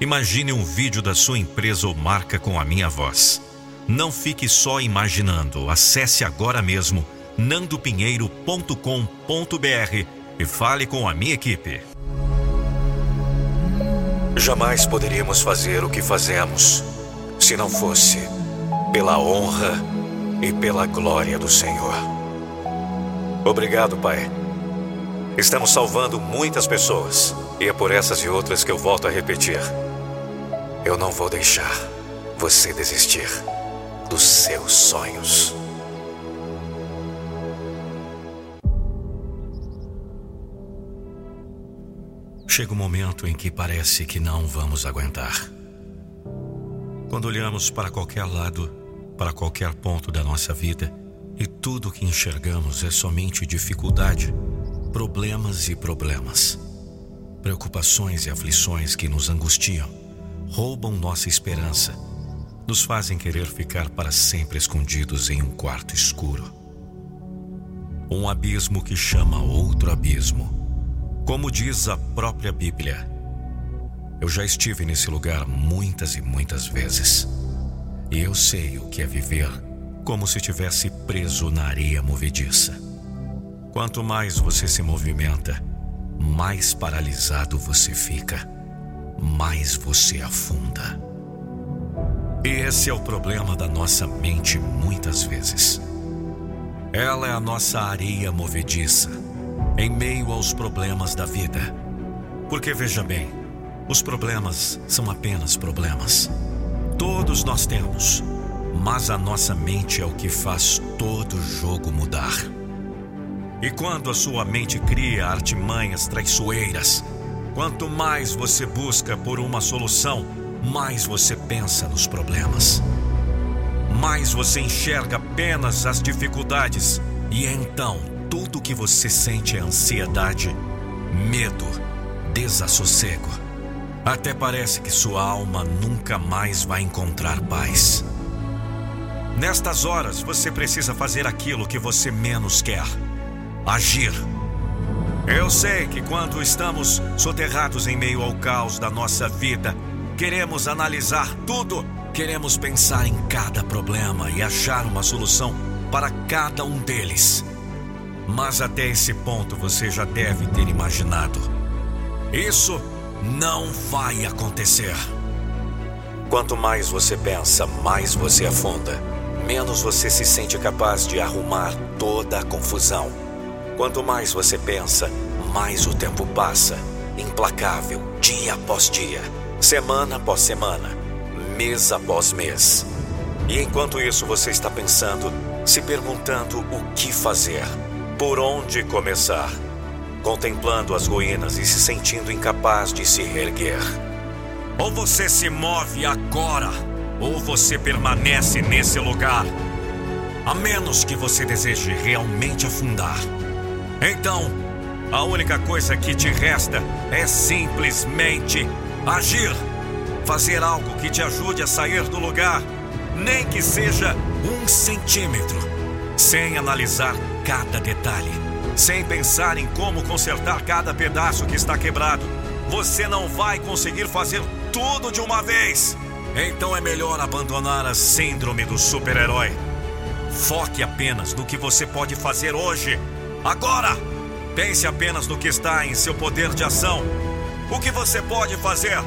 Imagine um vídeo da sua empresa ou marca com a minha voz. Não fique só imaginando. Acesse agora mesmo nandopinheiro.com.br e fale com a minha equipe. Jamais poderíamos fazer o que fazemos se não fosse pela honra e pela glória do Senhor. Obrigado, Pai. Estamos salvando muitas pessoas e é por essas e outras que eu volto a repetir. Eu não vou deixar você desistir dos seus sonhos. Chega um momento em que parece que não vamos aguentar. Quando olhamos para qualquer lado, para qualquer ponto da nossa vida, e tudo que enxergamos é somente dificuldade, problemas e problemas, preocupações e aflições que nos angustiam, roubam nossa esperança, nos fazem querer ficar para sempre escondidos em um quarto escuro. Um abismo que chama outro abismo. Como diz a própria Bíblia, eu já estive nesse lugar muitas e muitas vezes. E eu sei o que é viver como se tivesse preso na areia movediça. Quanto mais você se movimenta, mais paralisado você fica, mais você afunda. E esse é o problema da nossa mente muitas vezes. Ela é a nossa areia movediça, em meio aos problemas da vida. Porque veja bem, os problemas são apenas problemas. Todos nós temos, mas a nossa mente é o que faz todo jogo mudar. E quando a sua mente cria artimanhas traiçoeiras, quanto mais você busca por uma solução, mais você pensa nos problemas. Mais você enxerga apenas as dificuldades, e então tudo que você sente é ansiedade, medo, desassossego até parece que sua alma nunca mais vai encontrar paz. Nestas horas, você precisa fazer aquilo que você menos quer: agir. Eu sei que quando estamos soterrados em meio ao caos da nossa vida, queremos analisar tudo, queremos pensar em cada problema e achar uma solução para cada um deles. Mas até esse ponto você já deve ter imaginado. Isso não vai acontecer. Quanto mais você pensa, mais você afunda. Menos você se sente capaz de arrumar toda a confusão. Quanto mais você pensa, mais o tempo passa, implacável, dia após dia, semana após semana, mês após mês. E enquanto isso você está pensando, se perguntando o que fazer, por onde começar contemplando as ruínas e se sentindo incapaz de se reerguer. Ou você se move agora, ou você permanece nesse lugar. A menos que você deseje realmente afundar. Então, a única coisa que te resta é simplesmente agir. Fazer algo que te ajude a sair do lugar, nem que seja um centímetro, sem analisar cada detalhe sem pensar em como consertar cada pedaço que está quebrado. Você não vai conseguir fazer tudo de uma vez. Então é melhor abandonar a síndrome do super-herói. Foque apenas no que você pode fazer hoje, agora. Pense apenas no que está em seu poder de ação. O que você pode fazer?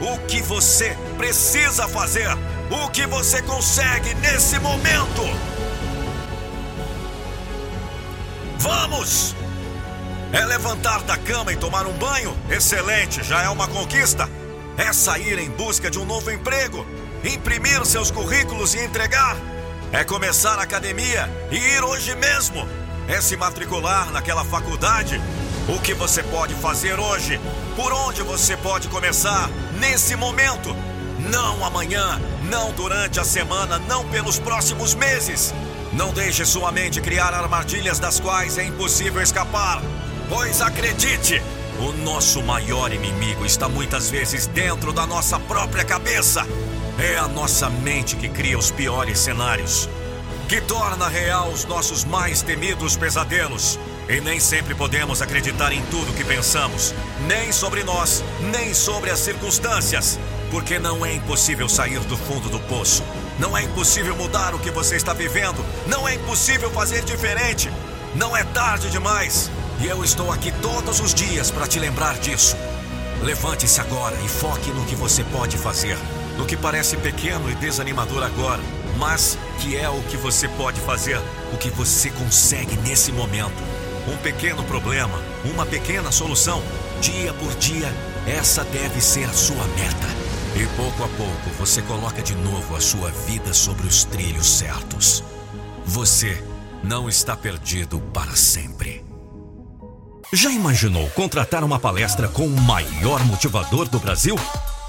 O que você precisa fazer? O que você consegue nesse momento? Vamos! É levantar da cama e tomar um banho? Excelente, já é uma conquista. É sair em busca de um novo emprego, imprimir seus currículos e entregar. É começar a academia e ir hoje mesmo. É se matricular naquela faculdade. O que você pode fazer hoje? Por onde você pode começar? Nesse momento. Não amanhã, não durante a semana, não pelos próximos meses. Não deixe sua mente criar armadilhas das quais é impossível escapar. Pois acredite, o nosso maior inimigo está muitas vezes dentro da nossa própria cabeça. É a nossa mente que cria os piores cenários, que torna real os nossos mais temidos pesadelos. E nem sempre podemos acreditar em tudo que pensamos, nem sobre nós, nem sobre as circunstâncias, porque não é impossível sair do fundo do poço. Não é impossível mudar o que você está vivendo. Não é impossível fazer diferente. Não é tarde demais. E eu estou aqui todos os dias para te lembrar disso. Levante-se agora e foque no que você pode fazer. No que parece pequeno e desanimador agora, mas que é o que você pode fazer, o que você consegue nesse momento. Um pequeno problema, uma pequena solução, dia por dia, essa deve ser a sua meta. E pouco a pouco você coloca de novo a sua vida sobre os trilhos certos. Você não está perdido para sempre. Já imaginou contratar uma palestra com o maior motivador do Brasil?